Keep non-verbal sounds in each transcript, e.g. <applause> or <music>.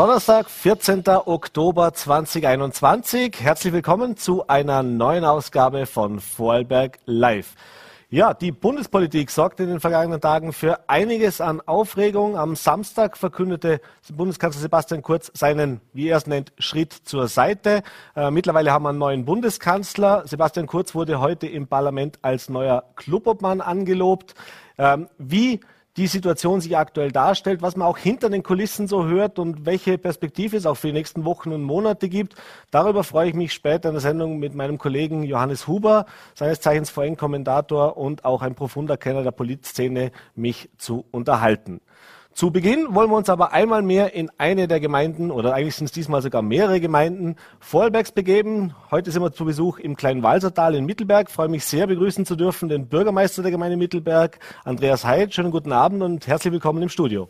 Donnerstag, 14. Oktober 2021. Herzlich willkommen zu einer neuen Ausgabe von Vorarlberg Live. Ja, die Bundespolitik sorgte in den vergangenen Tagen für einiges an Aufregung. Am Samstag verkündete Bundeskanzler Sebastian Kurz seinen, wie er es nennt, Schritt zur Seite. Äh, mittlerweile haben wir einen neuen Bundeskanzler. Sebastian Kurz wurde heute im Parlament als neuer Clubobmann angelobt. Ähm, wie die Situation sich aktuell darstellt, was man auch hinter den Kulissen so hört und welche Perspektive es auch für die nächsten Wochen und Monate gibt. Darüber freue ich mich später in der Sendung mit meinem Kollegen Johannes Huber, seines Zeichens VN-Kommentator und auch ein profunder Kenner der Politszene, mich zu unterhalten. Zu Beginn wollen wir uns aber einmal mehr in eine der Gemeinden, oder eigentlich sind es diesmal sogar mehrere Gemeinden, Vorarlbergs begeben. Heute sind wir zu Besuch im kleinen Walsertal in Mittelberg. Ich freue mich sehr, begrüßen zu dürfen den Bürgermeister der Gemeinde Mittelberg, Andreas Heid. Schönen guten Abend und herzlich willkommen im Studio.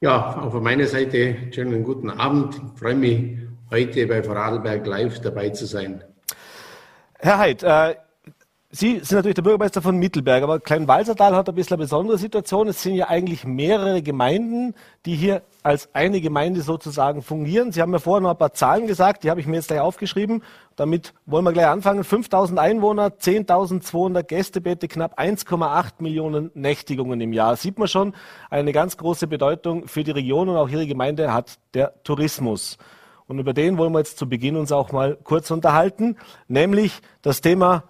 Ja, auch von meiner Seite schönen guten Abend. Ich freue mich, heute bei Vorarlberg live dabei zu sein. Herr Heid, äh, Sie sind natürlich der Bürgermeister von Mittelberg, aber Kleinwalsertal hat ein bisschen eine besondere Situation. Es sind ja eigentlich mehrere Gemeinden, die hier als eine Gemeinde sozusagen fungieren. Sie haben mir vorher noch ein paar Zahlen gesagt, die habe ich mir jetzt gleich aufgeschrieben. Damit wollen wir gleich anfangen. 5000 Einwohner, 10.200 Gästebeete, knapp 1,8 Millionen Nächtigungen im Jahr. Sieht man schon, eine ganz große Bedeutung für die Region und auch Ihre Gemeinde hat der Tourismus. Und über den wollen wir jetzt zu Beginn uns auch mal kurz unterhalten, nämlich das Thema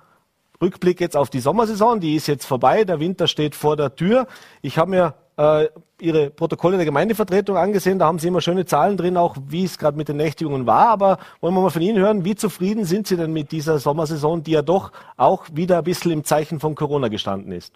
Rückblick jetzt auf die Sommersaison, die ist jetzt vorbei, der Winter steht vor der Tür. Ich habe mir äh, Ihre Protokolle der Gemeindevertretung angesehen, da haben Sie immer schöne Zahlen drin, auch wie es gerade mit den Nächtigungen war. Aber wollen wir mal von Ihnen hören, wie zufrieden sind Sie denn mit dieser Sommersaison, die ja doch auch wieder ein bisschen im Zeichen von Corona gestanden ist?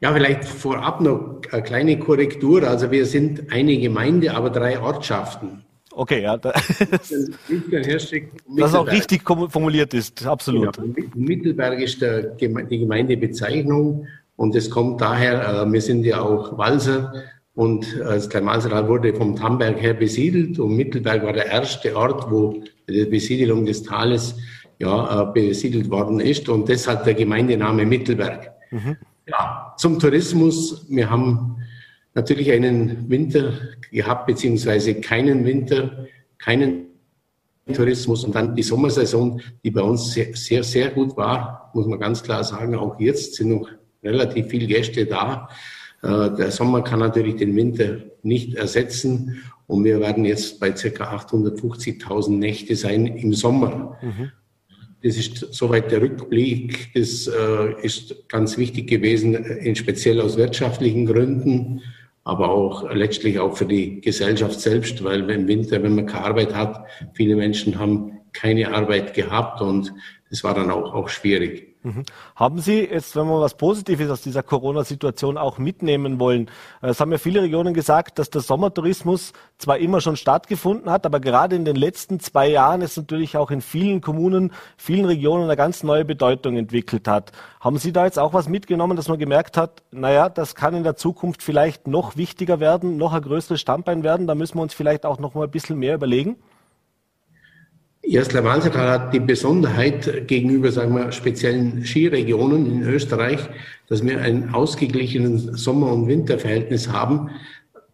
Ja, vielleicht vorab noch eine kleine Korrektur. Also wir sind eine Gemeinde, aber drei Ortschaften. Okay, ja. Da, das <laughs> dass auch richtig formuliert ist, absolut. Genau. Mittelberg ist der, die Gemeindebezeichnung und es kommt daher, äh, wir sind ja auch Walser und äh, das Kleinwalsertal wurde vom Tamberg her besiedelt und Mittelberg war der erste Ort, wo die Besiedelung des Tales ja, äh, besiedelt worden ist und deshalb der Gemeindename Mittelberg. Mhm. Ja, zum Tourismus. Wir haben natürlich einen Winter gehabt, beziehungsweise keinen Winter, keinen Tourismus und dann die Sommersaison, die bei uns sehr, sehr, sehr gut war, muss man ganz klar sagen. Auch jetzt sind noch relativ viele Gäste da. Äh, der Sommer kann natürlich den Winter nicht ersetzen und wir werden jetzt bei ca. 850.000 Nächte sein im Sommer. Mhm. Das ist soweit der Rückblick. Das äh, ist ganz wichtig gewesen, äh, speziell aus wirtschaftlichen Gründen aber auch letztlich auch für die Gesellschaft selbst, weil im Winter, wenn man keine Arbeit hat, viele Menschen haben keine Arbeit gehabt und das war dann auch, auch schwierig. Mhm. Haben Sie jetzt, wenn wir was Positives aus dieser Corona-Situation auch mitnehmen wollen, äh, es haben ja viele Regionen gesagt, dass der Sommertourismus zwar immer schon stattgefunden hat, aber gerade in den letzten zwei Jahren es natürlich auch in vielen Kommunen, vielen Regionen eine ganz neue Bedeutung entwickelt hat. Haben Sie da jetzt auch was mitgenommen, dass man gemerkt hat, naja, das kann in der Zukunft vielleicht noch wichtiger werden, noch ein größeres Standbein werden, da müssen wir uns vielleicht auch noch mal ein bisschen mehr überlegen? Erstler Walsertal hat die Besonderheit gegenüber, sagen wir, speziellen Skiregionen in Österreich, dass wir ein ausgeglichenes Sommer- und Winterverhältnis haben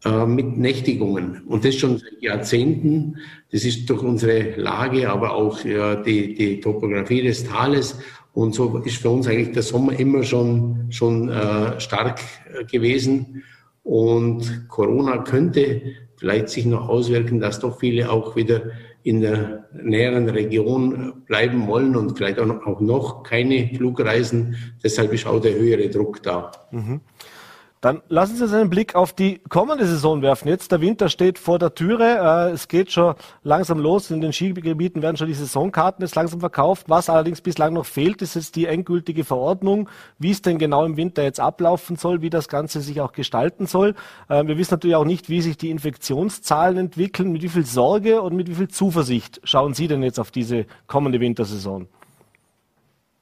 äh, mit Nächtigungen. Und das schon seit Jahrzehnten. Das ist durch unsere Lage, aber auch ja, die, die Topografie des Tales. Und so ist für uns eigentlich der Sommer immer schon, schon äh, stark äh, gewesen. Und Corona könnte vielleicht sich noch auswirken, dass doch viele auch wieder in der näheren Region bleiben wollen und vielleicht auch noch keine Flugreisen. Deshalb ist auch der höhere Druck da. Mhm. Dann lassen Sie uns einen Blick auf die kommende Saison werfen. Jetzt der Winter steht vor der Türe. Äh, es geht schon langsam los. In den Skigebieten werden schon die Saisonkarten jetzt langsam verkauft. Was allerdings bislang noch fehlt, ist jetzt die endgültige Verordnung, wie es denn genau im Winter jetzt ablaufen soll, wie das Ganze sich auch gestalten soll. Äh, wir wissen natürlich auch nicht, wie sich die Infektionszahlen entwickeln. Mit wie viel Sorge und mit wie viel Zuversicht schauen Sie denn jetzt auf diese kommende Wintersaison?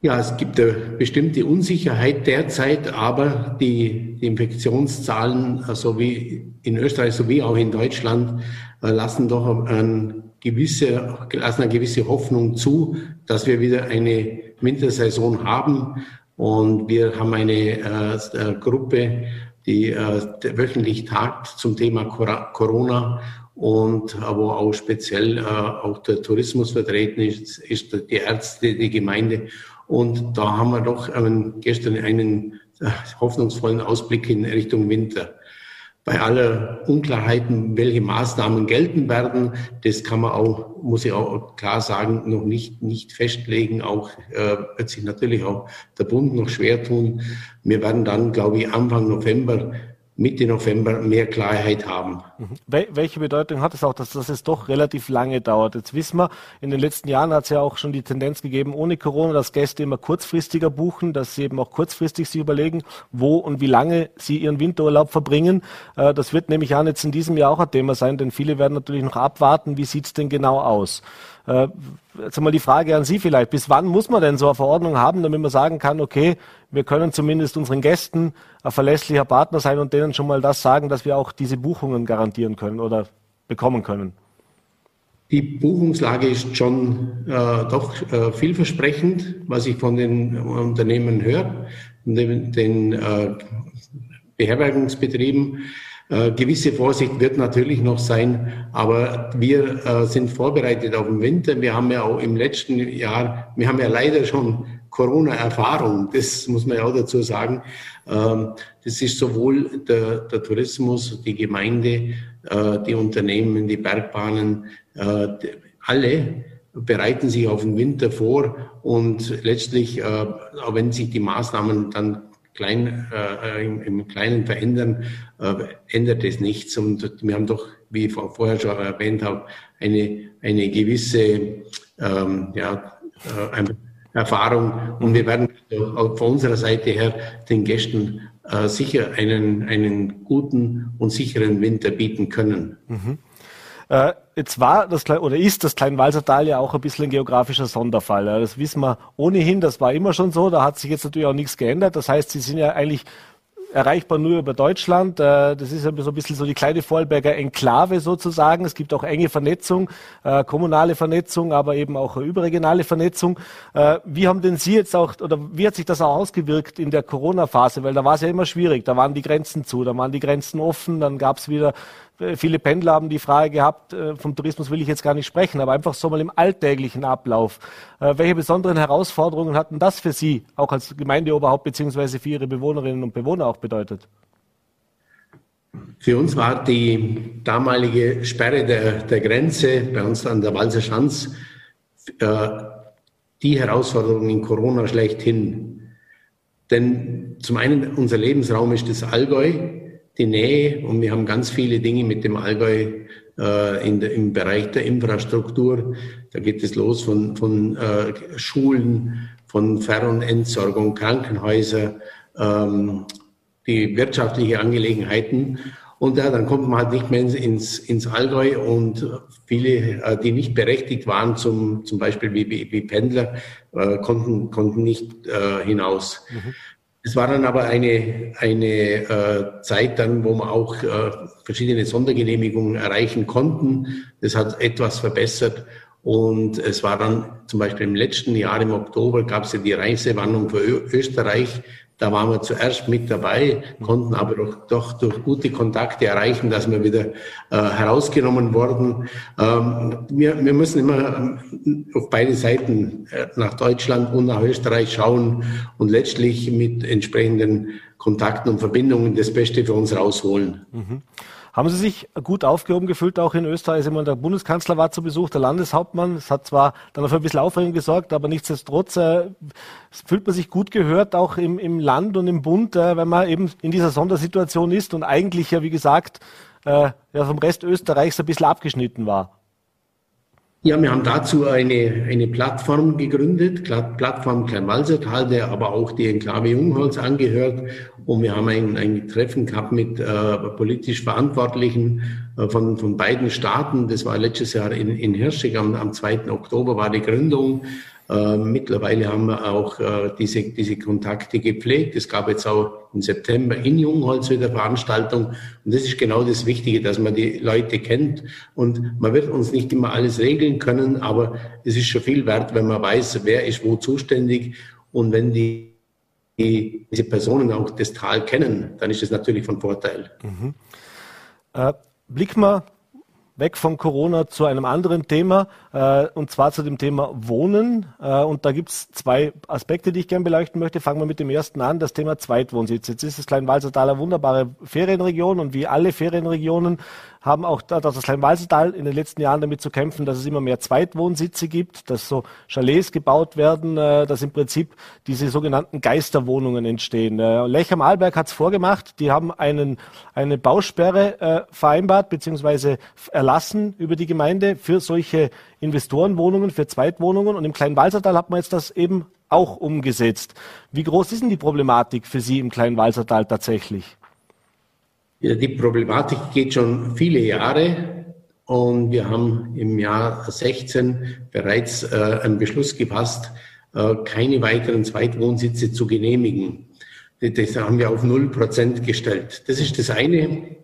Ja, es gibt eine bestimmte Unsicherheit derzeit, aber die, die Infektionszahlen, äh, so wie in Österreich sowie auch in Deutschland, äh, lassen doch eine gewisse, lassen eine gewisse Hoffnung zu, dass wir wieder eine Wintersaison haben. Und wir haben eine äh, Gruppe, die äh, wöchentlich tagt zum Thema Corona und wo auch speziell äh, auch der Tourismus vertreten ist, ist die Ärzte, die Gemeinde. Und da haben wir doch ähm, gestern einen äh, hoffnungsvollen Ausblick in Richtung Winter bei aller Unklarheiten, welche Maßnahmen gelten werden, das kann man auch, muss ich auch klar sagen, noch nicht, nicht festlegen. Auch äh, wird sich natürlich auch der Bund noch schwer tun. Wir werden dann, glaube ich, Anfang November Mitte November mehr Klarheit haben. Mhm. Welche Bedeutung hat es auch, dass das jetzt doch relativ lange dauert? Jetzt wissen wir, in den letzten Jahren hat es ja auch schon die Tendenz gegeben, ohne Corona, dass Gäste immer kurzfristiger buchen, dass sie eben auch kurzfristig sich überlegen, wo und wie lange sie ihren Winterurlaub verbringen. Äh, das wird nämlich an jetzt in diesem Jahr auch ein Thema sein, denn viele werden natürlich noch abwarten, wie sieht es denn genau aus? Äh, jetzt einmal die Frage an Sie vielleicht. Bis wann muss man denn so eine Verordnung haben, damit man sagen kann, okay, wir können zumindest unseren Gästen ein verlässlicher Partner sein und denen schon mal das sagen, dass wir auch diese Buchungen garantieren können oder bekommen können? Die Buchungslage ist schon äh, doch äh, vielversprechend, was ich von den Unternehmen höre, den, den äh, Beherbergungsbetrieben. Äh, gewisse Vorsicht wird natürlich noch sein, aber wir äh, sind vorbereitet auf den Winter. Wir haben ja auch im letzten Jahr, wir haben ja leider schon Corona-Erfahrung, das muss man ja auch dazu sagen. Ähm, das ist sowohl der, der Tourismus, die Gemeinde, äh, die Unternehmen, die Bergbahnen, äh, alle bereiten sich auf den Winter vor und letztlich, äh, auch wenn sich die Maßnahmen dann klein, äh, im, im, Kleinen verändern, äh, ändert es nichts. Und wir haben doch, wie ich vorher schon erwähnt habe, eine, eine gewisse ähm, ja, äh, Erfahrung. Und wir werden von unserer Seite her den Gästen äh, sicher einen, einen guten und sicheren Winter bieten können. Mhm. Äh, jetzt war das oder ist das Kleinwalsertal ja auch ein bisschen ein geografischer Sonderfall. Das wissen wir ohnehin, das war immer schon so. Da hat sich jetzt natürlich auch nichts geändert. Das heißt, Sie sind ja eigentlich erreichbar nur über Deutschland. Äh, das ist so ein bisschen so die kleine Vorarlberger Enklave sozusagen. Es gibt auch enge Vernetzung, äh, kommunale Vernetzung, aber eben auch überregionale Vernetzung. Äh, wie haben denn Sie jetzt auch, oder wie hat sich das auch ausgewirkt in der Corona-Phase? Weil da war es ja immer schwierig. Da waren die Grenzen zu, da waren die Grenzen offen, dann gab es wieder Viele Pendler haben die Frage gehabt, vom Tourismus will ich jetzt gar nicht sprechen, aber einfach so mal im alltäglichen Ablauf. Welche besonderen Herausforderungen hatten das für Sie, auch als Gemeindeoberhaupt beziehungsweise für Ihre Bewohnerinnen und Bewohner auch bedeutet? Für uns war die damalige Sperre der, der Grenze bei uns an der Walser Schanz äh, die Herausforderung in Corona schlechthin. Denn zum einen unser Lebensraum ist das Allgäu, die Nähe und wir haben ganz viele Dinge mit dem Allgäu äh, in der, im Bereich der Infrastruktur. Da geht es los von, von äh, Schulen, von Fer- und Entsorgung, Krankenhäuser, ähm, die wirtschaftliche Angelegenheiten. Und ja, dann kommt man halt nicht mehr ins, ins Allgäu und viele, äh, die nicht berechtigt waren, zum, zum Beispiel wie, wie, wie Pendler, äh, konnten, konnten nicht äh, hinaus. Mhm. Es war dann aber eine, eine äh, Zeit dann, wo wir auch äh, verschiedene Sondergenehmigungen erreichen konnten. Das hat etwas verbessert. Und es war dann zum Beispiel im letzten Jahr im Oktober gab es ja die Reisewarnung für Österreich. Da waren wir zuerst mit dabei, konnten aber doch, doch durch gute Kontakte erreichen, dass wir wieder äh, herausgenommen wurden. Ähm, wir, wir müssen immer ähm, auf beide Seiten äh, nach Deutschland und nach Österreich schauen und letztlich mit entsprechenden Kontakten und Verbindungen das Beste für uns rausholen. Mhm. Haben Sie sich gut aufgehoben gefühlt, auch in Österreich? Immer der Bundeskanzler war zu Besuch, der Landeshauptmann. Es hat zwar dann für ein bisschen Aufregung gesorgt, aber nichtsdestotrotz äh, fühlt man sich gut gehört, auch im, im Land und im Bund, äh, wenn man eben in dieser Sondersituation ist und eigentlich ja, wie gesagt, äh, ja, vom Rest Österreichs ein bisschen abgeschnitten war. Ja, wir haben dazu eine, eine Plattform gegründet, Plattform Kleinwalsertal, der aber auch die Enklave Jungholz angehört. Und wir haben ein, ein Treffen gehabt mit äh, politisch Verantwortlichen äh, von, von beiden Staaten. Das war letztes Jahr in, in Hirschig, am, am 2. Oktober war die Gründung. Äh, mittlerweile haben wir auch äh, diese, diese Kontakte gepflegt. Es gab jetzt auch im September in Jungholz wieder Veranstaltung. Und das ist genau das Wichtige, dass man die Leute kennt. Und man wird uns nicht immer alles regeln können, aber es ist schon viel wert, wenn man weiß, wer ist wo zuständig. Und wenn die, die diese Personen auch das Tal kennen, dann ist das natürlich von Vorteil. Mhm. Äh, blick mal weg von Corona zu einem anderen Thema, äh, und zwar zu dem Thema Wohnen. Äh, und da gibt es zwei Aspekte, die ich gerne beleuchten möchte. Fangen wir mit dem ersten an, das Thema Zweitwohnsitz. Jetzt ist das Kleinwalsertal eine wunderbare Ferienregion und wie alle Ferienregionen haben auch das Kleinwalsertal in den letzten Jahren damit zu kämpfen, dass es immer mehr Zweitwohnsitze gibt, dass so Chalets gebaut werden, äh, dass im Prinzip diese sogenannten Geisterwohnungen entstehen. Äh, Lech am Arlberg hat es vorgemacht, die haben einen, eine Bausperre äh, vereinbart bzw. erlassen über die Gemeinde für solche Investorenwohnungen, für Zweitwohnungen und im Kleinwalsertal hat man jetzt das eben auch umgesetzt. Wie groß ist denn die Problematik für Sie im Kleinwalsertal tatsächlich? Die Problematik geht schon viele Jahre und wir haben im Jahr 16 bereits äh, einen Beschluss gefasst, äh, keine weiteren Zweitwohnsitze zu genehmigen. Das haben wir auf null Prozent gestellt. Das ist das eine.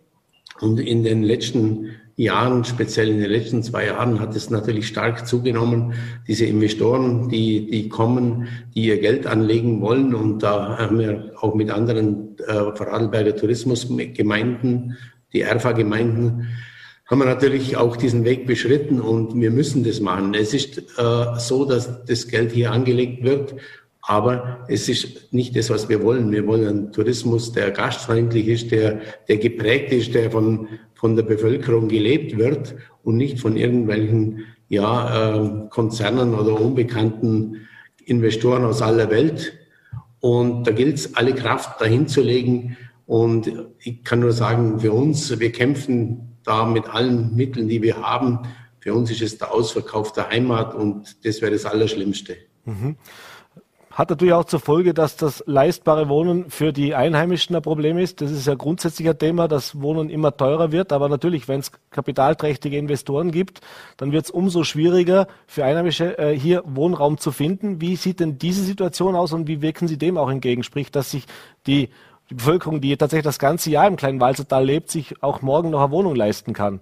Und in den letzten Jahren, speziell in den letzten zwei Jahren, hat es natürlich stark zugenommen. Diese Investoren, die, die kommen, die ihr Geld anlegen wollen. Und da haben wir auch mit anderen äh, Vorarlberger Tourismusgemeinden, die ERFA-Gemeinden, haben wir natürlich auch diesen Weg beschritten und wir müssen das machen. Es ist äh, so, dass das Geld hier angelegt wird, aber es ist nicht das, was wir wollen. Wir wollen einen Tourismus, der gastfreundlich ist, der, der geprägt ist, der von, von der Bevölkerung gelebt wird und nicht von irgendwelchen ja, äh, Konzernen oder unbekannten Investoren aus aller Welt. Und da gilt es, alle Kraft dahin zu legen. Und ich kann nur sagen, für uns, wir kämpfen da mit allen Mitteln, die wir haben. Für uns ist es der Ausverkauf der Heimat und das wäre das Allerschlimmste. Mhm. Hat natürlich auch zur Folge, dass das leistbare Wohnen für die Einheimischen ein Problem ist. Das ist ja grundsätzlich ein Thema, dass Wohnen immer teurer wird. Aber natürlich, wenn es kapitalträchtige Investoren gibt, dann wird es umso schwieriger für Einheimische äh, hier Wohnraum zu finden. Wie sieht denn diese Situation aus und wie wirken Sie dem auch entgegen? Sprich, dass sich die, die Bevölkerung, die tatsächlich das ganze Jahr im kleinen Walzertal lebt, sich auch morgen noch eine Wohnung leisten kann.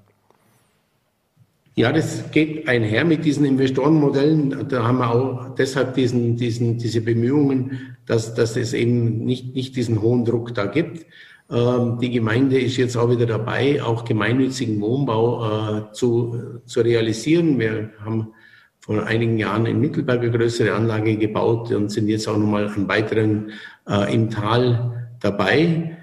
Ja, das geht einher mit diesen Investorenmodellen. Da haben wir auch deshalb diesen, diesen, diese Bemühungen, dass, dass es eben nicht, nicht diesen hohen Druck da gibt. Ähm, die Gemeinde ist jetzt auch wieder dabei, auch gemeinnützigen Wohnbau äh, zu, zu realisieren. Wir haben vor einigen Jahren in Mittelberg eine größere Anlage gebaut und sind jetzt auch nochmal an weiteren äh, im Tal dabei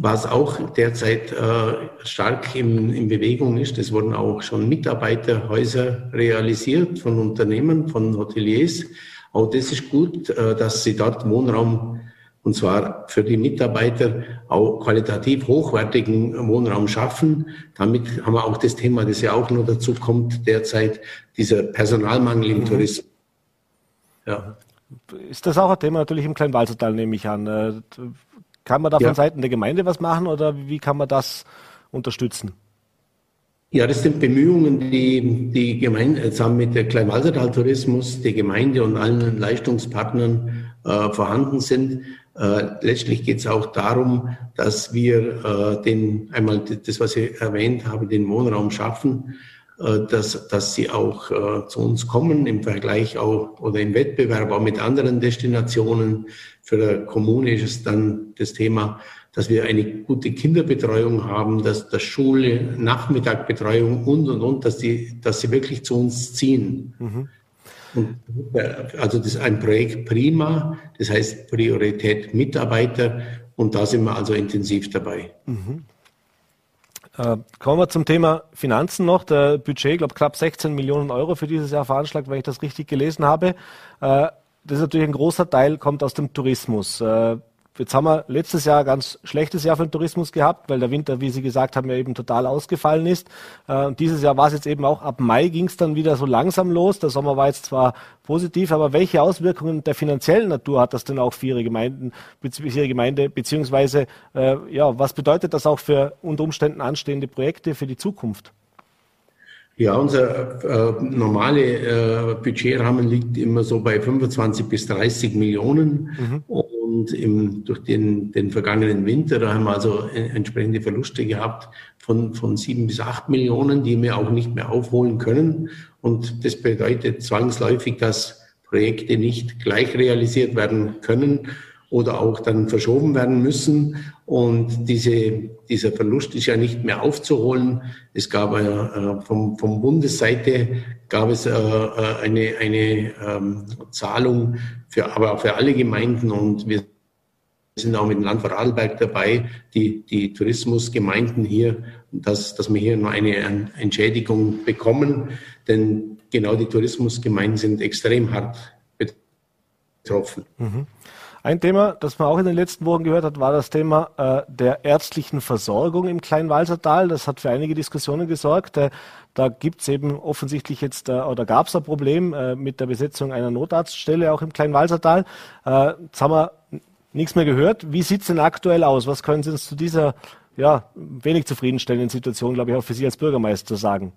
was auch derzeit äh, stark in, in Bewegung ist. Es wurden auch schon Mitarbeiterhäuser realisiert von Unternehmen, von Hoteliers. Auch das ist gut, äh, dass sie dort Wohnraum und zwar für die Mitarbeiter auch qualitativ hochwertigen Wohnraum schaffen. Damit haben wir auch das Thema, das ja auch noch dazu kommt derzeit, dieser Personalmangel im mhm. Tourismus. Ja. Ist das auch ein Thema natürlich im Kleinwalsertal, nehme ich an. Äh, kann man da ja. von Seiten der Gemeinde was machen oder wie kann man das unterstützen? Ja, das sind Bemühungen, die die Gemeinde zusammen mit der Kleinwalsertal Tourismus, die Gemeinde und allen Leistungspartnern äh, vorhanden sind. Äh, letztlich geht es auch darum, dass wir äh, den einmal das, was ich erwähnt habe, den Wohnraum schaffen, äh, dass, dass sie auch äh, zu uns kommen im Vergleich auch oder im Wettbewerb auch mit anderen Destinationen. Für der Kommune ist es dann das Thema, dass wir eine gute Kinderbetreuung haben, dass das Schule, Nachmittagbetreuung und und und, dass die, dass sie wirklich zu uns ziehen. Mhm. Und, äh, also das ist ein Projekt prima, das heißt Priorität Mitarbeiter und da sind wir also intensiv dabei. Mhm. Äh, kommen wir zum Thema Finanzen noch. Der Budget, glaube, knapp 16 Millionen Euro für dieses Jahr veranschlagt, wenn ich das richtig gelesen habe. Äh, das ist natürlich ein großer Teil, kommt aus dem Tourismus. Jetzt haben wir letztes Jahr ein ganz schlechtes Jahr für den Tourismus gehabt, weil der Winter, wie Sie gesagt haben, ja eben total ausgefallen ist. Äh, und dieses Jahr war es jetzt eben auch, ab Mai ging es dann wieder so langsam los. Der Sommer war jetzt zwar positiv, aber welche Auswirkungen der finanziellen Natur hat das denn auch für Ihre Gemeinden, für Ihre Gemeinde, beziehungsweise, äh, ja, was bedeutet das auch für unter Umständen anstehende Projekte für die Zukunft? Ja, unser äh, normale äh, Budgetrahmen liegt immer so bei 25 bis 30 Millionen. Mhm. Und im, durch den, den vergangenen Winter, da haben wir also entsprechende Verluste gehabt von, von sieben bis acht Millionen, die wir auch nicht mehr aufholen können. Und das bedeutet zwangsläufig, dass Projekte nicht gleich realisiert werden können. Oder auch dann verschoben werden müssen. Und diese, dieser Verlust ist ja nicht mehr aufzuholen. Es gab äh, vom, vom Bundesseite gab es äh, äh eine, eine ähm, Zahlung für, aber auch für alle Gemeinden und wir sind auch mit dem Land Vorarlberg dabei, die, die Tourismusgemeinden hier, dass, dass wir hier noch eine Entschädigung bekommen, denn genau die Tourismusgemeinden sind extrem hart betroffen. Mhm. Ein Thema, das man auch in den letzten Wochen gehört hat, war das Thema äh, der ärztlichen Versorgung im Kleinwalsertal. Das hat für einige Diskussionen gesorgt. Äh, da gibt es eben offensichtlich jetzt, äh, oder gab es ein Problem äh, mit der Besetzung einer Notarztstelle auch im Kleinwalsertal. Äh, jetzt haben wir nichts mehr gehört. Wie sieht es denn aktuell aus? Was können Sie uns zu dieser ja, wenig zufriedenstellenden Situation, glaube ich, auch für Sie als Bürgermeister sagen?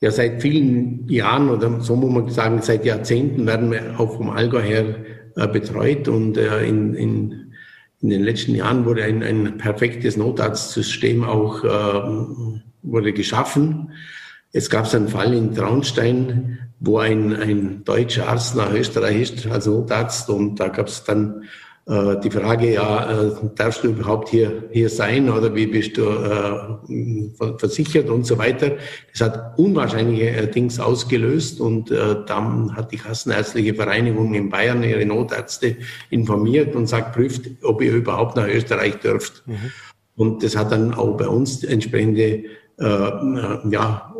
Ja, seit vielen Jahren oder so muss man sagen, seit Jahrzehnten werden wir auch vom Allgäu her betreut und äh, in, in, in den letzten Jahren wurde ein, ein perfektes Notarztsystem auch äh, wurde geschaffen. Es gab einen Fall in Traunstein, wo ein, ein deutscher Arzt nach Österreich ist als Notarzt und da gab es dann äh, die Frage, ja, äh, darfst du überhaupt hier, hier sein oder wie bist du äh, versichert und so weiter. Das hat unwahrscheinliche äh, Dings ausgelöst und äh, dann hat die Kassenärztliche Vereinigung in Bayern ihre Notärzte informiert und sagt, prüft, ob ihr überhaupt nach Österreich dürft. Mhm. Und das hat dann auch bei uns entsprechende äh, ja,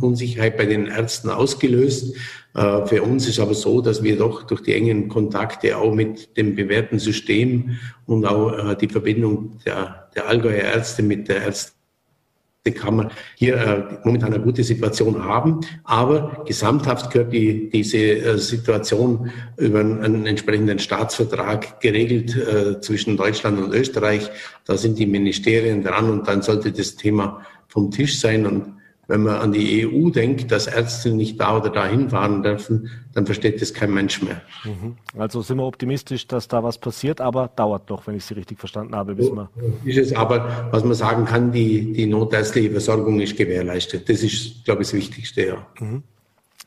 Unsicherheit bei den Ärzten ausgelöst. Äh, für uns ist aber so, dass wir doch durch die engen Kontakte auch mit dem bewährten System und auch äh, die Verbindung der, der Allgäuer Ärzte mit der Ärztekammer hier äh, momentan eine gute Situation haben. Aber gesamthaft gehört die, diese Situation über einen entsprechenden Staatsvertrag geregelt zwischen Deutschland und Österreich. Da sind die Ministerien dran und dann sollte das Thema vom Tisch sein und wenn man an die EU denkt, dass Ärzte nicht da oder dahin fahren dürfen, dann versteht das kein Mensch mehr. Mhm. Also sind wir optimistisch, dass da was passiert, aber dauert doch, wenn ich Sie richtig verstanden habe. Bis so ist es, aber was man sagen kann, die, die notärztliche Versorgung ist gewährleistet. Das ist, glaube ich, das Wichtigste. Ja. Mhm.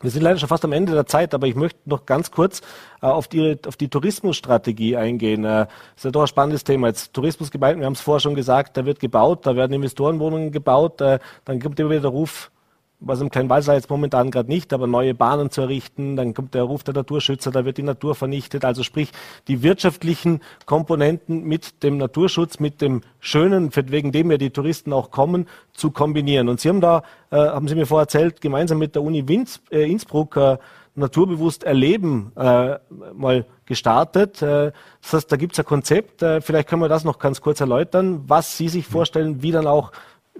Wir sind leider schon fast am Ende der Zeit, aber ich möchte noch ganz kurz äh, auf, die, auf die Tourismusstrategie eingehen. Äh, das ist ja doch ein spannendes Thema. Jetzt Tourismusgemeinden, wir haben es vorher schon gesagt, da wird gebaut, da werden Investorenwohnungen gebaut, äh, dann kommt immer wieder der Ruf, was im Kleinwalser jetzt momentan gerade nicht, aber neue Bahnen zu errichten, dann kommt der Ruf der Naturschützer, da wird die Natur vernichtet. Also sprich, die wirtschaftlichen Komponenten mit dem Naturschutz, mit dem Schönen, wegen dem ja die Touristen auch kommen, zu kombinieren. Und Sie haben da, äh, haben Sie mir vorher erzählt, gemeinsam mit der Uni Winz, äh, Innsbruck äh, naturbewusst erleben äh, mal gestartet. Äh, das heißt, da gibt es ein Konzept. Äh, vielleicht können wir das noch ganz kurz erläutern, was Sie sich vorstellen, wie dann auch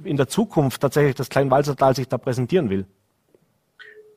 in der Zukunft tatsächlich das Kleinwalsertal sich da präsentieren will?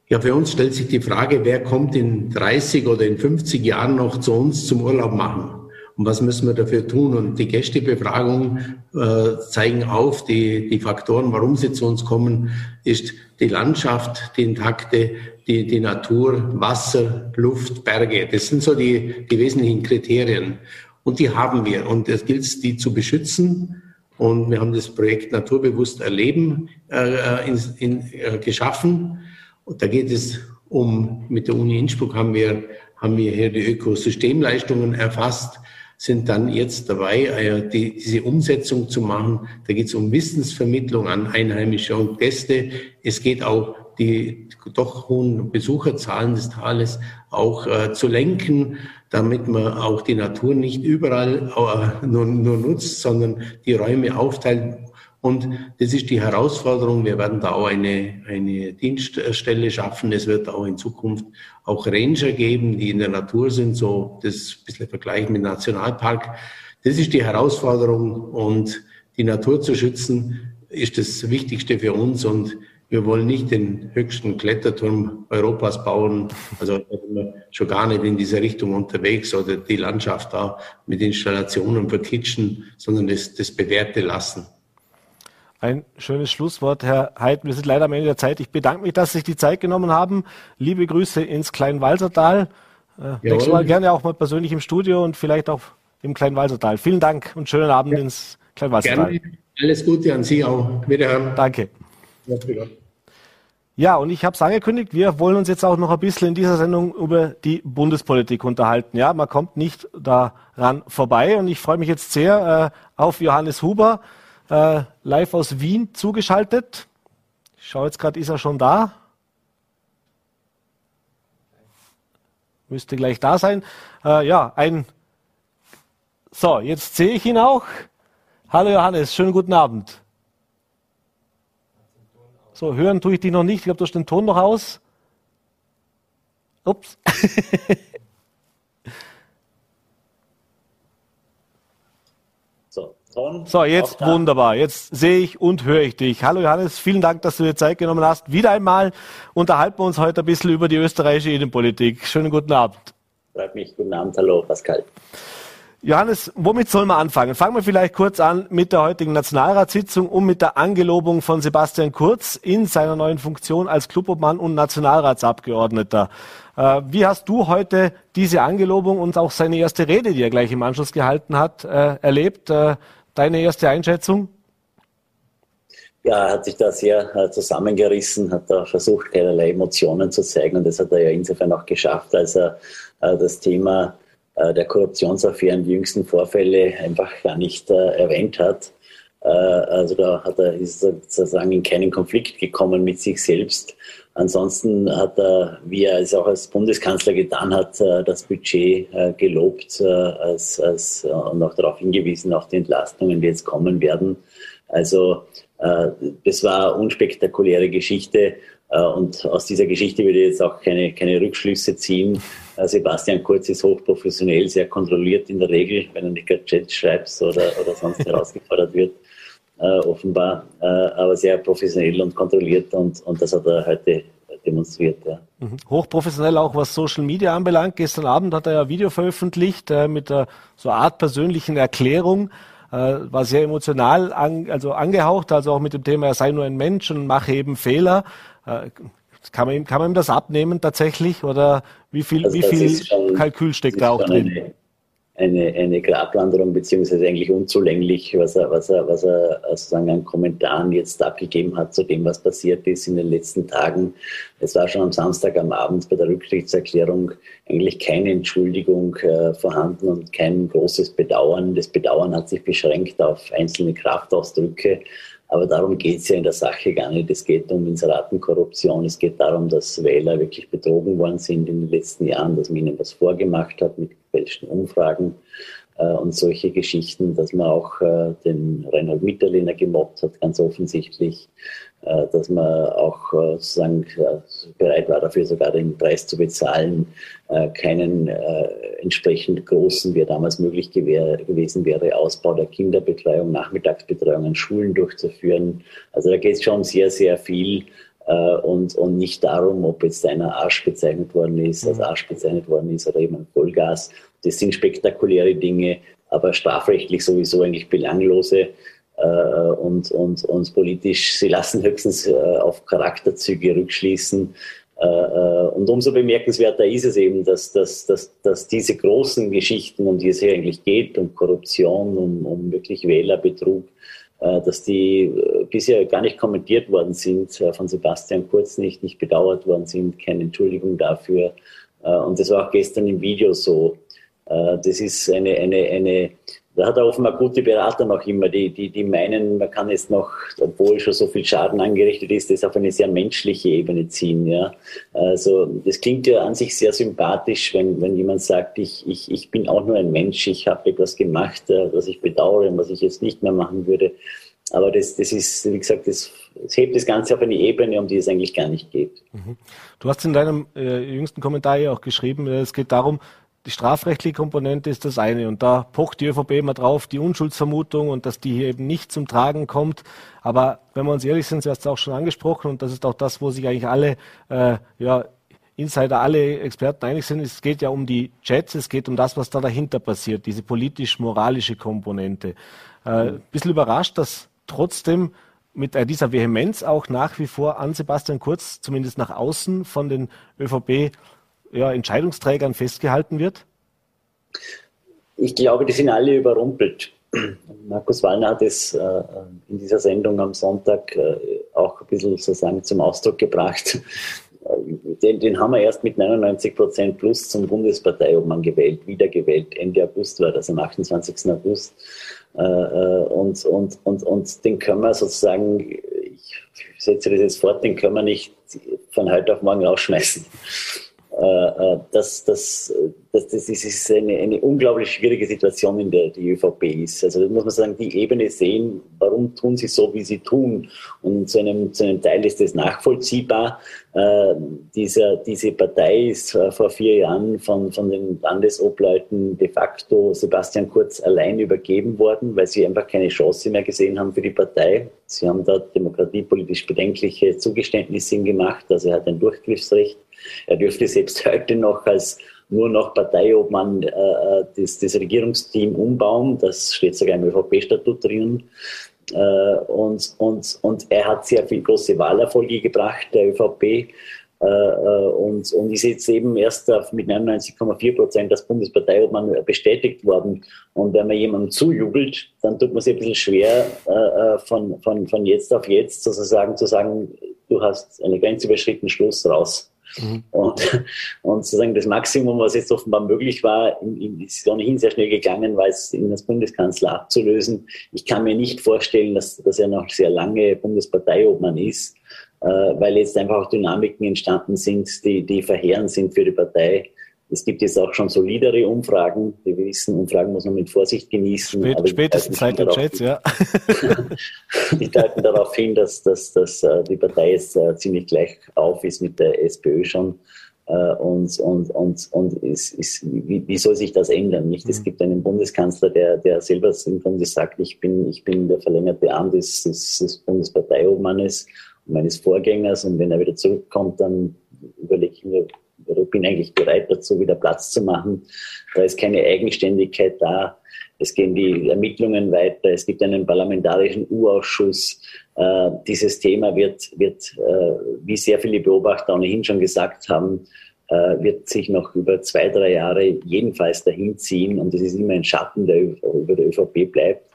Ja, für uns stellt sich die Frage, wer kommt in 30 oder in 50 Jahren noch zu uns zum Urlaub machen? Und was müssen wir dafür tun? Und die Gästebefragungen äh, zeigen auf, die, die Faktoren, warum sie zu uns kommen, ist die Landschaft, die intakte, die, die Natur, Wasser, Luft, Berge. Das sind so die, die wesentlichen Kriterien. Und die haben wir. Und es gilt, die zu beschützen und wir haben das Projekt Naturbewusst Erleben äh, in, in, äh, geschaffen. Und da geht es um, mit der Uni Innsbruck haben wir, haben wir hier die Ökosystemleistungen erfasst, sind dann jetzt dabei, äh, die, diese Umsetzung zu machen. Da geht es um Wissensvermittlung an Einheimische und Gäste. Es geht auch die doch hohen Besucherzahlen des Tales auch äh, zu lenken, damit man auch die Natur nicht überall äh, nur, nur nutzt, sondern die Räume aufteilt. Und das ist die Herausforderung. Wir werden da auch eine, eine Dienststelle schaffen. Es wird auch in Zukunft auch Ranger geben, die in der Natur sind, so das ein bisschen vergleichen mit Nationalpark. Das ist die Herausforderung und die Natur zu schützen ist das Wichtigste für uns und wir wollen nicht den höchsten Kletterturm Europas bauen. Also schon gar nicht in diese Richtung unterwegs oder die Landschaft da mit Installationen verkitschen, sondern das, das Bewährte lassen. Ein schönes Schlusswort, Herr Heid. Wir sind leider am Ende der Zeit. Ich bedanke mich, dass Sie sich die Zeit genommen haben. Liebe Grüße ins Kleinwalsertal. Äh, nächstes Mal gerne auch mal persönlich im Studio und vielleicht auch im Kleinwalsertal. Vielen Dank und schönen Abend ja. ins Kleinwalsertal. Gerne. Alles Gute an Sie auch. Wiederhören. Danke. Ja, Ja, und ich habe es angekündigt, wir wollen uns jetzt auch noch ein bisschen in dieser Sendung über die Bundespolitik unterhalten. Ja, man kommt nicht daran vorbei und ich freue mich jetzt sehr äh, auf Johannes Huber, äh, live aus Wien zugeschaltet. Ich schaue jetzt gerade, ist er schon da? Müsste gleich da sein. Äh, ja, ein. So, jetzt sehe ich ihn auch. Hallo Johannes, schönen guten Abend. So, hören tue ich dich noch nicht. Ich glaube, du hast den Ton noch aus. Ups. <laughs> so, Ton. So, jetzt wunderbar. Jetzt sehe ich und höre ich dich. Hallo Johannes, vielen Dank, dass du dir Zeit genommen hast. Wieder einmal unterhalten wir uns heute ein bisschen über die österreichische Innenpolitik. Schönen guten Abend. Freut mich. Guten Abend. Hallo, Pascal. Johannes, womit sollen wir anfangen? Fangen wir vielleicht kurz an mit der heutigen Nationalratssitzung und mit der Angelobung von Sebastian Kurz in seiner neuen Funktion als Clubobmann und Nationalratsabgeordneter. Äh, wie hast du heute diese Angelobung und auch seine erste Rede, die er gleich im Anschluss gehalten hat, äh, erlebt? Äh, deine erste Einschätzung? Ja, er hat sich da sehr äh, zusammengerissen, hat da versucht, keinerlei Emotionen zu zeigen und das hat er ja insofern auch geschafft, als er äh, das Thema der Korruptionsaffären, die jüngsten Vorfälle einfach gar nicht äh, erwähnt hat. Äh, also da hat er, ist sozusagen in keinen Konflikt gekommen mit sich selbst. Ansonsten hat er, wie er es auch als Bundeskanzler getan hat, das Budget gelobt als, als, und auch darauf hingewiesen, auf die Entlastungen, die jetzt kommen werden. Also das war eine unspektakuläre Geschichte und aus dieser Geschichte würde ich jetzt auch keine, keine Rückschlüsse ziehen. Äh, Sebastian Kurz ist hochprofessionell, sehr kontrolliert in der Regel, wenn er nicht gerade Chat schreibt oder, oder sonst herausgefordert wird, äh, offenbar, äh, aber sehr professionell und kontrolliert und, und das hat er heute demonstriert. Ja. Mhm. Hochprofessionell auch was Social Media anbelangt. Gestern Abend hat er ja ein Video veröffentlicht äh, mit einer so Art persönlichen Erklärung. Äh, war sehr emotional an, also angehaucht, also auch mit dem Thema, er sei nur ein Mensch und mache eben Fehler. Äh, kann man, ihm, kann man ihm das abnehmen tatsächlich? Oder wie viel, also wie viel schon, Kalkül steckt da auch drin? Eine, eine, eine Grabwanderung, beziehungsweise eigentlich unzulänglich, was er, was er, was er sozusagen an Kommentaren jetzt abgegeben hat zu dem, was passiert ist in den letzten Tagen. Es war schon am Samstag am Abend bei der Rücktrittserklärung eigentlich keine Entschuldigung äh, vorhanden und kein großes Bedauern. Das Bedauern hat sich beschränkt auf einzelne Kraftausdrücke aber darum geht es ja in der Sache gar nicht. Es geht um Inseratenkorruption. Es geht darum, dass Wähler wirklich betrogen worden sind in den letzten Jahren, dass man ihnen was vorgemacht hat mit gefälschten Umfragen äh, und solche Geschichten, dass man auch äh, den Reinhold Mitterlehner gemobbt hat, ganz offensichtlich. Äh, dass man auch äh, sozusagen äh, bereit war, dafür sogar den Preis zu bezahlen, keinen entsprechend großen, wie er damals möglich gewesen wäre, Ausbau der Kinderbetreuung, Nachmittagsbetreuung an Schulen durchzuführen. Also da geht es schon sehr, sehr viel und, und nicht darum, ob jetzt einer Arsch bezeichnet worden ist, als mhm. Arsch bezeichnet worden ist oder eben ein Vollgas. Das sind spektakuläre Dinge, aber strafrechtlich sowieso eigentlich belanglose. Äh, und, und, und politisch, sie lassen höchstens äh, auf Charakterzüge rückschließen. Äh, und umso bemerkenswerter ist es eben, dass, dass, dass, dass diese großen Geschichten, um die es hier eigentlich geht, um Korruption, um, um wirklich Wählerbetrug, dass die bisher gar nicht kommentiert worden sind, von Sebastian Kurz nicht, nicht bedauert worden sind, keine Entschuldigung dafür. Und das war auch gestern im Video so. Das ist eine, eine, eine da hat er offenbar gute Berater noch immer, die, die, die meinen, man kann jetzt noch, obwohl schon so viel Schaden angerichtet ist, das auf eine sehr menschliche Ebene ziehen. Ja. Also das klingt ja an sich sehr sympathisch, wenn, wenn jemand sagt, ich, ich, ich bin auch nur ein Mensch, ich habe etwas gemacht, äh, was ich bedauere und was ich jetzt nicht mehr machen würde. Aber das, das ist, wie gesagt, das, das hebt das Ganze auf eine Ebene, um die es eigentlich gar nicht geht. Mhm. Du hast in deinem äh, jüngsten Kommentar ja auch geschrieben, äh, es geht darum, die strafrechtliche Komponente ist das eine und da pocht die ÖVP immer drauf, die Unschuldsvermutung und dass die hier eben nicht zum Tragen kommt. Aber wenn wir uns ehrlich sind, Sie hast es auch schon angesprochen und das ist auch das, wo sich eigentlich alle äh, ja, Insider, alle Experten einig sind, es geht ja um die Chats, es geht um das, was da dahinter passiert, diese politisch-moralische Komponente. Äh, bisschen überrascht, dass trotzdem mit äh, dieser Vehemenz auch nach wie vor an Sebastian Kurz, zumindest nach außen von den ÖVP ja, Entscheidungsträgern festgehalten wird? Ich glaube, die sind alle überrumpelt. Markus Wallner hat es äh, in dieser Sendung am Sonntag äh, auch ein bisschen sozusagen zum Ausdruck gebracht. Den, den haben wir erst mit 99 Prozent plus zum Bundesparteiobmann gewählt, wiedergewählt. Ende August war das, am 28. August. Äh, und, und, und, und den können wir sozusagen, ich setze das jetzt fort, den können wir nicht von heute auf morgen rausschmeißen. Das, das, das, das ist eine, eine unglaublich schwierige Situation, in der die ÖVP ist. Also da muss man sagen, die Ebene sehen, warum tun sie so, wie sie tun. Und zu einem, zu einem Teil ist das nachvollziehbar. Äh, dieser, diese Partei ist äh, vor vier Jahren von, von den Landesobleuten de facto Sebastian Kurz allein übergeben worden, weil sie einfach keine Chance mehr gesehen haben für die Partei. Sie haben da demokratiepolitisch bedenkliche Zugeständnisse gemacht. Also er hat ein Durchgriffsrecht. Er dürfte selbst <laughs> heute noch als nur noch Parteiobmann äh, äh, das, das Regierungsteam umbauen. Das steht sogar im ÖVP-Statut drin. Äh, und, und, und er hat sehr viel große Wahlerfolge gebracht, der ÖVP. Äh, äh, und, und ist jetzt eben erst mit 99,4 Prozent als Bundesparteiobmann bestätigt worden. Und wenn man jemandem zujubelt, dann tut man sich ein bisschen schwer, äh, von, von, von jetzt auf jetzt sozusagen zu sagen, du hast eine Grenze überschritten, Schluss raus. Mhm. Und, und sozusagen das Maximum, was jetzt offenbar möglich war, ist ohnehin sehr schnell gegangen, weil es in das Bundeskanzler abzulösen. Ich kann mir nicht vorstellen, dass, dass er noch sehr lange Bundesparteiobmann ist, äh, weil jetzt einfach auch Dynamiken entstanden sind, die, die verheerend sind für die Partei. Es gibt jetzt auch schon solidere Umfragen. Wir wissen, Umfragen muss man mit Vorsicht genießen. Spät, spätestens seit den Chats, ja. <laughs> die deuten darauf hin, dass, dass, dass uh, die Partei jetzt uh, ziemlich gleich auf ist mit der SPÖ schon. Uh, und und, und, und es ist, wie, wie soll sich das ändern? Nicht? Mhm. Es gibt einen Bundeskanzler, der, der selber im Grunde sagt, ich bin, ich bin der verlängerte Arm des, des, des Bundesparteiobmannes und meines Vorgängers. Und wenn er wieder zurückkommt, dann überlege ich mir, oder bin eigentlich bereit dazu, wieder Platz zu machen. Da ist keine Eigenständigkeit da. Es gehen die Ermittlungen weiter. Es gibt einen parlamentarischen U-Ausschuss. Äh, dieses Thema wird, wird äh, wie sehr viele Beobachter ohnehin schon gesagt haben, äh, wird sich noch über zwei, drei Jahre jedenfalls dahin ziehen. Und es ist immer ein Schatten, der über der ÖVP bleibt.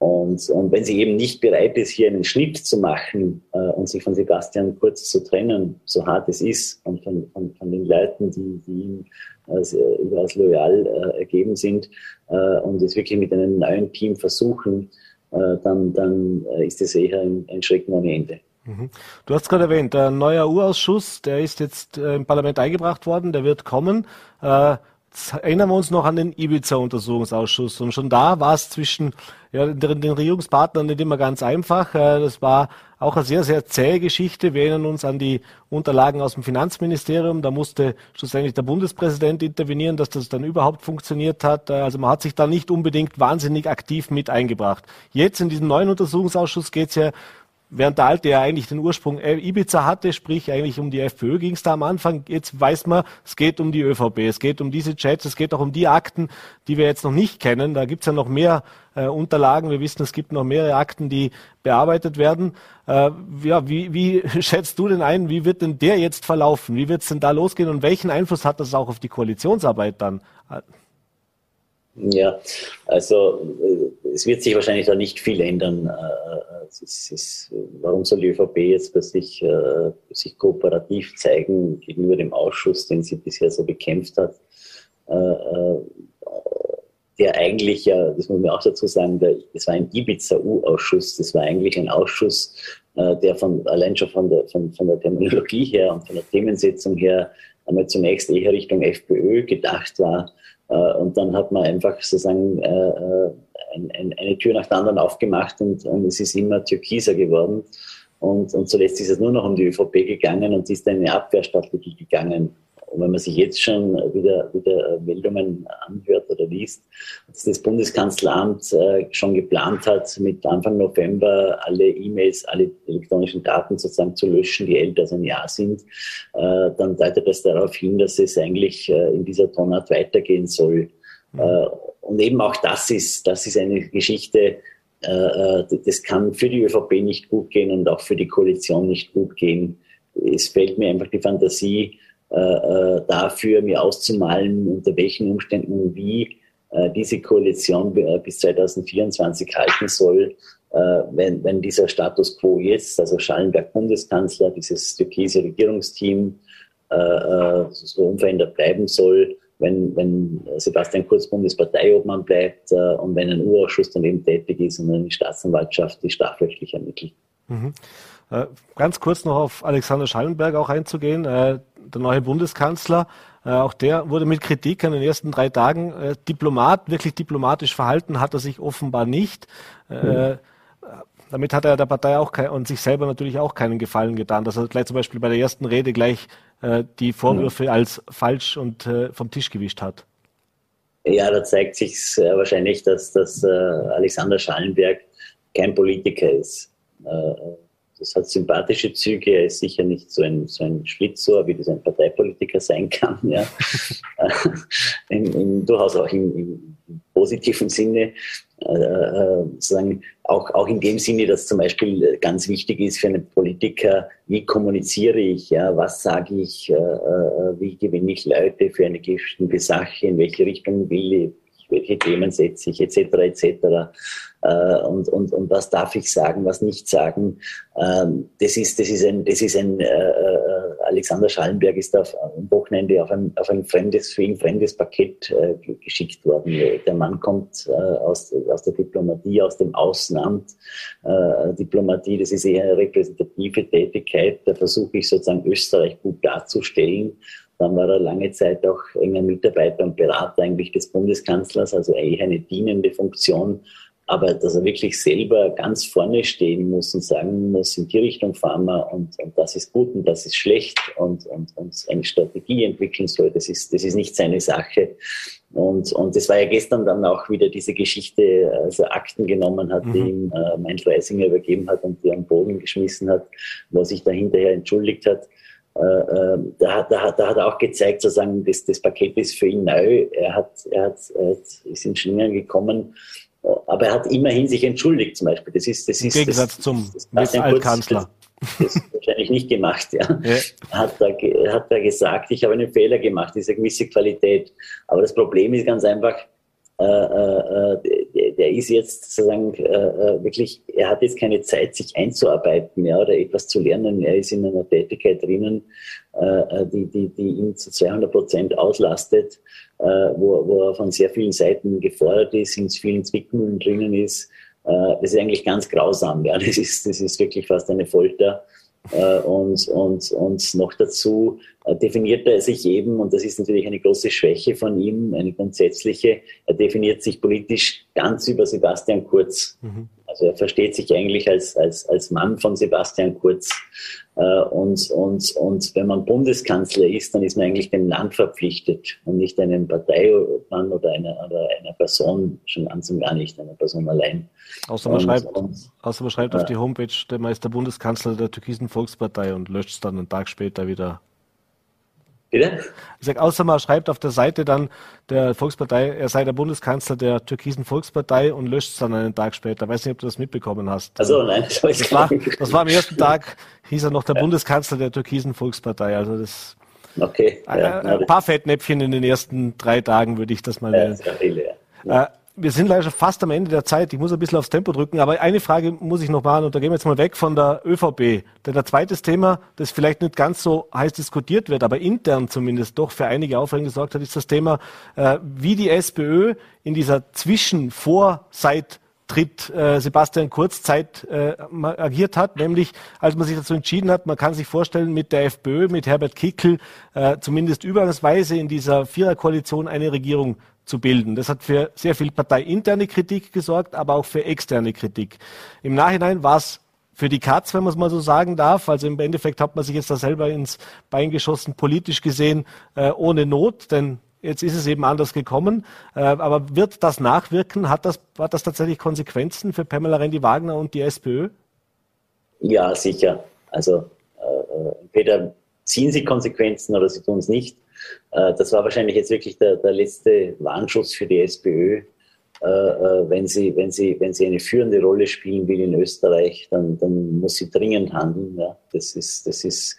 Und, und wenn sie eben nicht bereit ist, hier einen Schnitt zu machen äh, und sich von Sebastian Kurz zu trennen, so hart es ist, und von, von, von den Leuten, die, die ihm äh, überaus loyal äh, ergeben sind, äh, und es wirklich mit einem neuen Team versuchen, äh, dann, dann äh, ist es eher ein, ein Schrecken ohne Ende. Mhm. Du hast gerade erwähnt, der neue U-Ausschuss, der ist jetzt äh, im Parlament eingebracht worden, der wird kommen. Erinnern wir uns noch an den Ibiza-Untersuchungsausschuss. Und schon da war es zwischen ja, den, den Regierungspartnern nicht immer ganz einfach. Äh, das war auch eine sehr, sehr zähe Geschichte. Wir erinnern uns an die Unterlagen aus dem Finanzministerium. Da musste schlussendlich der Bundespräsident intervenieren, dass das dann überhaupt funktioniert hat. Äh, also man hat sich da nicht unbedingt wahnsinnig aktiv mit eingebracht. Jetzt in diesem neuen Untersuchungsausschuss geht es ja während der alte ja eigentlich den Ursprung äh, Ibiza hatte, sprich eigentlich um die FPÖ ging es da am Anfang. Jetzt weiß man, es geht um die ÖVP, es geht um diese Chats, es geht auch um die Akten, die wir jetzt noch nicht kennen. Da gibt's ja noch mehr äh, Unterlagen. Wir wissen, es gibt noch mehrere Akten, die bearbeitet werden. Äh, ja, wie, wie <laughs> schätzt du denn ein, wie wird denn der jetzt verlaufen? Wie wird's denn da losgehen und welchen Einfluss hat das auch auf die Koalitionsarbeit dann? Ja, also äh, es wird sich wahrscheinlich da nicht viel ändern. Äh, es ist, es, warum soll die ÖVP jetzt plötzlich äh, sich kooperativ zeigen gegenüber dem Ausschuss, den sie bisher so bekämpft hat? Der eigentlich ja, das muss man auch dazu sagen, das war ein Ibiza-U-Ausschuss, das war eigentlich ein Ausschuss, der von, allein schon von der, von, von der Terminologie her und von der Themensetzung her einmal zunächst eher Richtung FPÖ gedacht war äh, und dann hat man einfach sozusagen äh, äh, ein, ein, eine Tür nach der anderen aufgemacht und, und es ist immer türkiser geworden. Und, und zuletzt ist es nur noch um die ÖVP gegangen und ist eine Abwehrstrategie gegangen. Und wenn man sich jetzt schon wieder, wieder Meldungen anhört oder liest, dass das Bundeskanzleramt äh, schon geplant hat, mit Anfang November alle E-Mails, alle elektronischen Daten sozusagen zu löschen, die älter als ein Jahr sind, äh, dann deutet das darauf hin, dass es eigentlich äh, in dieser Tonart weitergehen soll. Mhm. Und eben auch das ist, das ist eine Geschichte, das kann für die ÖVP nicht gut gehen und auch für die Koalition nicht gut gehen. Es fällt mir einfach die Fantasie, äh, äh, dafür, mir auszumalen, unter welchen Umständen wie äh, diese Koalition bis 2024 halten soll, wenn, wenn dieser Status quo jetzt, also Schallenberg Bundeskanzler, dieses türkise Regierungsteam so unverändert bleiben soll, wenn, wenn Sebastian Kurz Bundesparteiobmann bleibt und wenn ein Urausschuss daneben tätig ist und eine Staatsanwaltschaft die strafrechtlich ermittelt. Mhm. Ganz kurz noch auf Alexander Schallenberg auch einzugehen, der neue Bundeskanzler. Äh, auch der wurde mit Kritik in den ersten drei Tagen äh, Diplomat, wirklich diplomatisch verhalten, hat er sich offenbar nicht. Äh, mhm. Damit hat er der Partei auch kein, und sich selber natürlich auch keinen Gefallen getan, dass er gleich zum Beispiel bei der ersten Rede gleich äh, die Vorwürfe mhm. als falsch und äh, vom Tisch gewischt hat. Ja, da zeigt sich wahrscheinlich, dass, dass Alexander Schallenberg kein Politiker ist das hat sympathische Züge. Er ist sicher nicht so ein, so ein Schlitzohr, wie das ein Parteipolitiker sein kann. Ja. <laughs> in, in, durchaus auch im, im positiven Sinne. Äh, äh, sozusagen auch, auch in dem Sinne, dass zum Beispiel ganz wichtig ist für einen Politiker, wie kommuniziere ich, ja, was sage ich, äh, äh wie gewinne ich Leute für eine bestimmte Sache, in welche Richtung will ich, welche Themen setze ich, etc., etc. Äh, und, und, und was darf ich sagen, was nicht sagen. Ähm, das ist, das ist ein, das ist ein äh, äh Alexander Schallenberg ist auf, am Wochenende auf ein, auf ein fremdes, für ihn fremdes Paket äh, geschickt worden. Der Mann kommt äh, aus, aus der Diplomatie, aus dem Außenamt. Äh, Diplomatie, das ist eher eine repräsentative Tätigkeit. Da versuche ich sozusagen Österreich gut darzustellen. Dann war er lange Zeit auch enger Mitarbeiter und Berater eigentlich des Bundeskanzlers, also eher eine dienende Funktion. Aber dass er wirklich selber ganz vorne stehen muss und sagen muss, in die Richtung fahren wir und, und das ist gut und das ist schlecht und, und, und eine Strategie entwickeln soll, das ist, das ist nicht seine Sache. Und, und das war ja gestern dann auch wieder diese Geschichte, also Akten genommen hat, mhm. die ihm äh, mein Freisinger übergeben hat und die am Boden geschmissen hat, wo er sich da hinterher entschuldigt hat. Äh, äh, da, hat, da, hat, da hat er auch gezeigt, sozusagen, das, das Paket ist für ihn neu. Er, hat, er, hat, er ist in Schlingern gekommen, aber er hat immerhin sich entschuldigt zum Beispiel. Das ist, das Im ist, Gegensatz das, zum das, Altkanzler. Das, das wahrscheinlich nicht gemacht, ja. ja. Hat, er, hat er gesagt, ich habe einen Fehler gemacht, diese gewisse Qualität. Aber das Problem ist ganz einfach, äh, äh, äh, der ist jetzt sozusagen wirklich, er hat jetzt keine Zeit, sich einzuarbeiten ja, oder etwas zu lernen. Er ist in einer Tätigkeit drinnen, die, die, die ihn zu 200 Prozent auslastet, wo, wo er von sehr vielen Seiten gefordert ist, in vielen Zwickmühlen drinnen ist. Das ist eigentlich ganz grausam. Ja. Das, ist, das ist wirklich fast eine Folter. Und, und, und noch dazu definiert er sich eben, und das ist natürlich eine große Schwäche von ihm, eine grundsätzliche, er definiert sich politisch ganz über Sebastian Kurz. Mhm. Also er versteht sich eigentlich als, als, als Mann von Sebastian Kurz. Äh, und, und, und wenn man Bundeskanzler ist, dann ist man eigentlich dem Land verpflichtet und nicht einem Parteimann oder einer, oder einer Person, schon ganz und gar nicht einer Person allein. Außer man und, schreibt, und, außer man schreibt auf die Homepage, der Meister Bundeskanzler der türkisen Volkspartei und löscht es dann einen Tag später wieder Bitte? Ich sage, außer man schreibt auf der Seite dann der Volkspartei, er sei der Bundeskanzler der türkisen Volkspartei und löscht es dann einen Tag später. Weiß nicht, ob du das mitbekommen hast. Also nein, das, das, war, das war am ersten Tag, hieß er noch der ja. Bundeskanzler der türkisen Volkspartei. Also das Okay. Ja, ein, ein paar Fettnäpfchen in den ersten drei Tagen würde ich das mal nennen. Ja, viele, ja. Wir sind leider schon fast am Ende der Zeit. Ich muss ein bisschen aufs Tempo drücken, aber eine Frage muss ich noch machen und da gehen wir jetzt mal weg von der ÖVP. Denn ein zweites Thema, das vielleicht nicht ganz so heiß diskutiert wird, aber intern zumindest doch für einige Aufregung gesorgt hat, ist das Thema, äh, wie die SPÖ in dieser Zwischen-Vor-, Seit- Tritt äh, Sebastian Kurz Zeit äh, agiert hat, nämlich als man sich dazu entschieden hat, man kann sich vorstellen, mit der FPÖ, mit Herbert Kickel äh, zumindest übergangsweise in dieser Viererkoalition eine Regierung zu bilden. Das hat für sehr viel parteiinterne Kritik gesorgt, aber auch für externe Kritik. Im Nachhinein war es für die Katz, wenn man es mal so sagen darf. Also im Endeffekt hat man sich jetzt da selber ins Bein geschossen, politisch gesehen, äh, ohne Not, denn jetzt ist es eben anders gekommen. Äh, aber wird das nachwirken? Hat das, hat das tatsächlich Konsequenzen für Pamela Rendi-Wagner und die SPÖ? Ja, sicher. Also äh, äh, entweder ziehen sie Konsequenzen oder sie tun es nicht. Äh, das war wahrscheinlich jetzt wirklich der, der letzte Warnschuss für die SPÖ. Äh, äh, wenn, sie, wenn, sie, wenn sie eine führende Rolle spielen will in Österreich, dann, dann muss sie dringend handeln. Ja. Das ist, das ist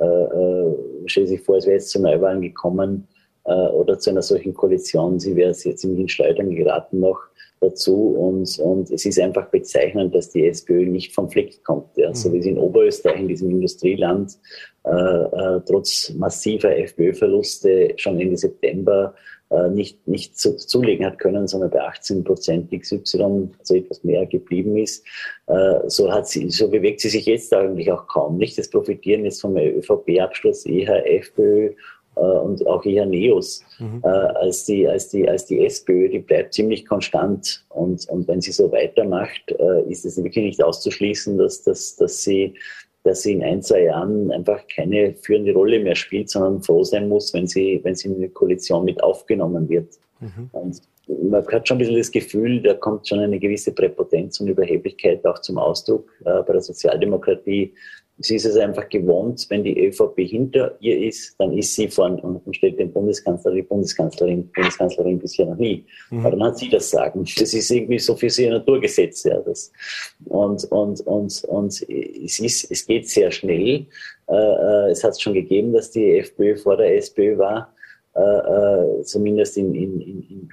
äh, äh, stell sich vor, es wäre jetzt zu Neuwahlen gekommen äh, oder zu einer solchen Koalition. Sie wäre jetzt in den Schleudern geraten noch dazu und, und es ist einfach bezeichnend, dass die SPÖ nicht vom Fleck kommt. Ja. Mhm. So wie sie in Oberösterreich, in diesem Industrieland, äh, äh, trotz massiver FPÖ-Verluste schon Ende September äh, nicht, nicht zu, zulegen hat können, sondern bei 18 Prozent XY, also etwas mehr geblieben ist. Äh, so, hat sie, so bewegt sie sich jetzt eigentlich auch kaum nicht. Das Profitieren jetzt vom ÖVP-Absturz eher FPÖ äh, und auch eher Neos mhm. äh, als, die, als, die, als die SPÖ. Die bleibt ziemlich konstant. Und, und wenn sie so weitermacht, ist es wirklich nicht auszuschließen, dass, dass, dass sie dass sie in ein, zwei Jahren einfach keine führende Rolle mehr spielt, sondern froh sein muss, wenn sie, wenn sie in eine Koalition mit aufgenommen wird. Mhm. Und man hat schon ein bisschen das Gefühl, da kommt schon eine gewisse Präpotenz und Überheblichkeit auch zum Ausdruck äh, bei der Sozialdemokratie, Sie ist es einfach gewohnt, wenn die ÖVP hinter ihr ist, dann ist sie vorn und stellt den Bundeskanzler, die Bundeskanzlerin, Bundeskanzlerin bisher noch nie. Mhm. Aber dann hat sie das Sagen. Das ist irgendwie so für sie ein Naturgesetz. Ja, das. Und, und, und, und es, ist, es geht sehr schnell. Äh, äh es hat es schon gegeben, dass die FPÖ vor der SPÖ war, äh, äh, zumindest in, in, in, in,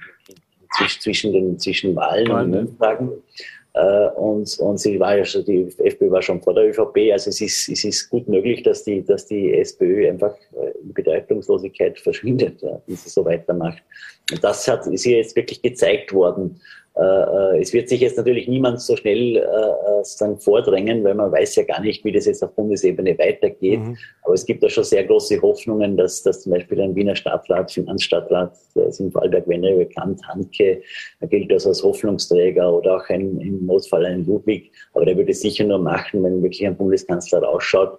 zwischen, den zwischen Wahlen und Umfragen. Äh, und, und sie war ja schon, die FPÖ war schon vor der ÖVP, also es ist, es ist gut möglich, dass die, dass die SPÖ einfach äh, in Bedeutungslosigkeit <laughs> verschwindet, wenn sie so weitermacht. Und das hat, ist hier jetzt wirklich gezeigt worden. Äh, äh, es wird sich jetzt natürlich niemand so schnell äh, sozusagen vordrängen, weil man weiß ja gar nicht, wie das jetzt auf Bundesebene weitergeht. Mhm. Aber es gibt da schon sehr große Hoffnungen, dass, dass zum Beispiel ein Wiener Stadtrat, Finanzstadtrat, der ist in Vorarlberg Wenner bekannt, Handke, er gilt also als Hoffnungsträger oder auch ein, im Notfall ein Ludwig. Aber der würde es sicher nur machen, wenn wirklich ein Bundeskanzler rausschaut.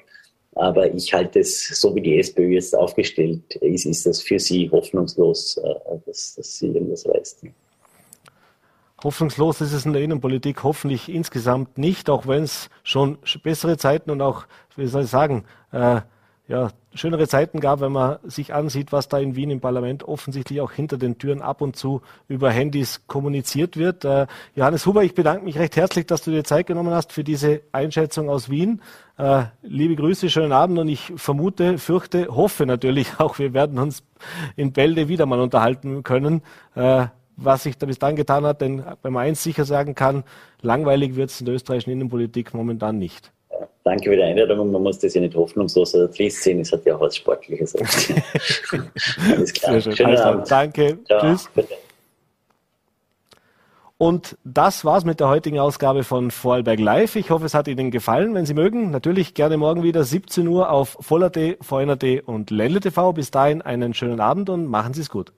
Aber ich halte es, so wie die SPÖ jetzt aufgestellt ist, ist das für sie hoffnungslos, dass, dass sie irgendwas reißt. Hoffnungslos ist es in der Innenpolitik hoffentlich insgesamt nicht, auch wenn es schon bessere Zeiten und auch, wie soll ich sagen, äh, ja, schönere Zeiten gab, wenn man sich ansieht, was da in Wien im Parlament offensichtlich auch hinter den Türen ab und zu über Handys kommuniziert wird. Äh, Johannes Huber, ich bedanke mich recht herzlich, dass du dir Zeit genommen hast für diese Einschätzung aus Wien. Äh, liebe Grüße, schönen Abend und ich vermute, fürchte, hoffe natürlich auch, wir werden uns in Bälde wieder mal unterhalten können. Äh, was sich da bis dann getan hat, denn wenn man eins sicher sagen kann, langweilig wird es in der österreichischen Innenpolitik momentan nicht. Danke für die Einladung man muss das ja nicht hoffnungslos oder trist sehen, es hat ja auch was Sportliches. <laughs> Alles klar. Sehr schön. Schönen also, Abend. Danke. Ciao. Tschüss. Bitte. Und das war's mit der heutigen Ausgabe von Vorarlberg Live. Ich hoffe, es hat Ihnen gefallen. Wenn Sie mögen, natürlich gerne morgen wieder 17 Uhr auf Voller.t, VNRT und Ländle TV. Bis dahin einen schönen Abend und machen Sie es gut.